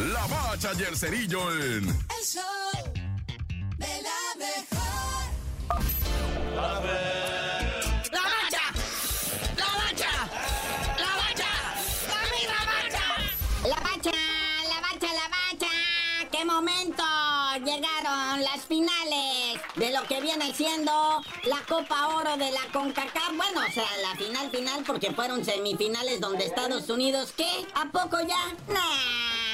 La Bacha y el Cerillo en... El show de la mejor. ¡La bacha! ¡La bacha! ¡La bacha! ¡Dame la bacha! La bacha, la bacha, la bacha. ¡Qué momento! Llegaron las finales de lo que viene siendo la Copa Oro de la CONCACAF. Bueno, o sea, la final final porque fueron semifinales donde Estados Unidos, ¿qué? ¿A poco ya? Nah.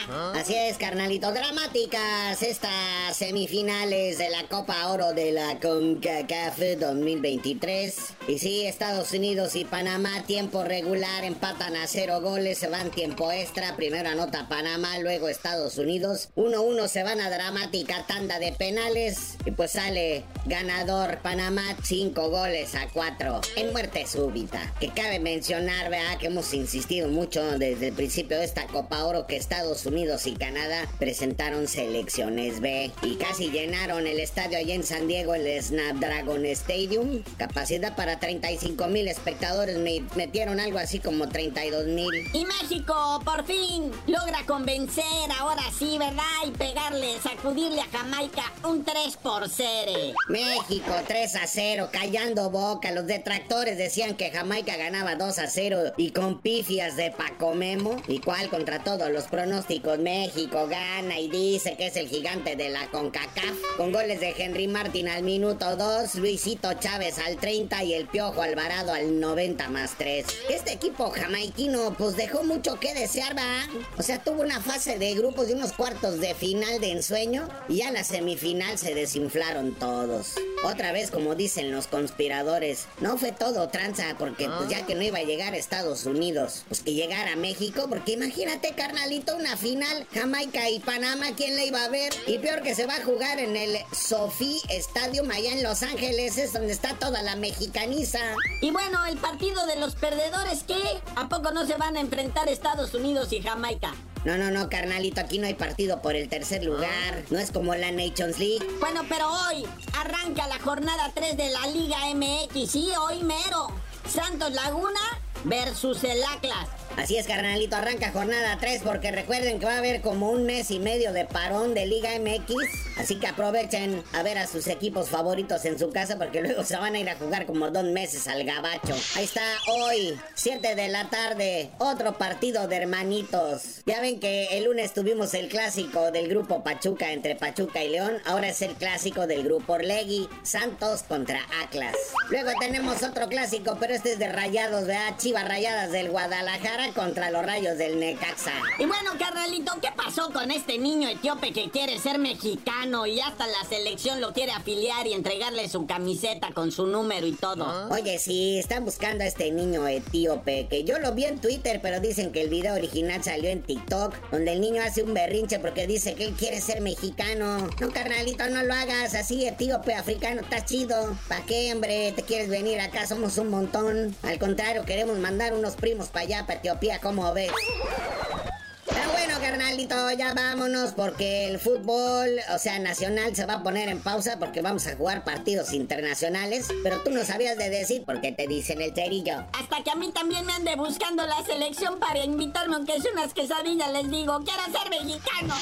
Así es, carnalito. Dramáticas estas semifinales de la Copa Oro de la CONCACAF 2023. Y sí, Estados Unidos y Panamá, tiempo regular, empatan a cero goles, se van tiempo extra. Primero anota Panamá, luego Estados Unidos. 1-1 se van a dramática tanda de penales. Y pues sale ganador Panamá, 5 goles a 4 en muerte súbita. Que cabe mencionar, vea, que hemos insistido mucho desde el principio de esta Copa Oro que Estados Unidos y Canadá presentaron selecciones B y casi llenaron el estadio allá en San Diego, el Snapdragon Stadium. Capacidad para 35 mil espectadores, me metieron algo así como 32 mil. Y México, por fin, logra convencer, ahora sí, ¿verdad? Y pegarle, sacudirle a Jamaica un 3 por 0. México 3 a 0, callando boca. Los detractores decían que Jamaica ganaba 2 a 0 y con pifias de Paco Memo. Igual contra todos los pronósticos, México gana y dice que es el gigante de la CONCACAF. Con goles de Henry Martin al minuto 2, Luisito Chávez al 30 y el Piojo Alvarado al 90 más 3. Este equipo jamaiquino pues dejó mucho que desear, va. O sea, tuvo una fase de grupos de unos cuartos de final de ensueño y ya en la semifinal se desinflaron todos. Otra vez, como dicen los conspiradores, no fue todo tranza porque pues ya que no iba a llegar a Estados Unidos, pues que llegara a México, porque imagínate, carnalito, una final Jamaica y Panamá, ¿quién le iba a ver? Y peor que se va a jugar en el Sophie Stadium allá en Los Ángeles, es donde está toda la mexicaniza. Y bueno, el partido de los perdedores, ¿qué? ¿A poco no se van a enfrentar Estados Unidos y Jamaica? No, no, no, carnalito, aquí no hay partido por el tercer lugar. No es como la Nations League. Bueno, pero hoy arranca la jornada 3 de la Liga MX. Sí, hoy mero. Santos Laguna versus el Atlas. Así es, carnalito, arranca jornada 3 porque recuerden que va a haber como un mes y medio de parón de Liga MX. Así que aprovechen a ver a sus equipos favoritos en su casa porque luego se van a ir a jugar como dos meses al gabacho. Ahí está, hoy, 7 de la tarde, otro partido de hermanitos. Ya ven que el lunes tuvimos el clásico del grupo Pachuca entre Pachuca y León. Ahora es el clásico del grupo Orlegui, Santos contra Atlas. Luego tenemos otro clásico, pero este es de rayados, ¿verdad? Chivas rayadas del Guadalajara contra los rayos del Necaxa. Y bueno, carnalito, ¿qué pasó con este niño etíope que quiere ser mexicano y hasta la selección lo quiere afiliar y entregarle su camiseta con su número y todo? Oye, sí, están buscando a este niño etíope, que yo lo vi en Twitter, pero dicen que el video original salió en TikTok, donde el niño hace un berrinche porque dice que él quiere ser mexicano. No, carnalito, no lo hagas así, etíope, africano, está chido. ¿Para qué, hombre? ¿Te quieres venir acá? Somos un montón. Al contrario, queremos mandar unos primos para allá, para Etiopía, ¿cómo ves? Pero bueno, carnalito, ya vámonos porque el fútbol, o sea, nacional se va a poner en pausa porque vamos a jugar partidos internacionales. Pero tú no sabías de decir porque te dicen el cerillo. Hasta que a mí también me ande buscando la selección para invitarme, aunque es unas quesadillas, les digo, quiero ser mexicano.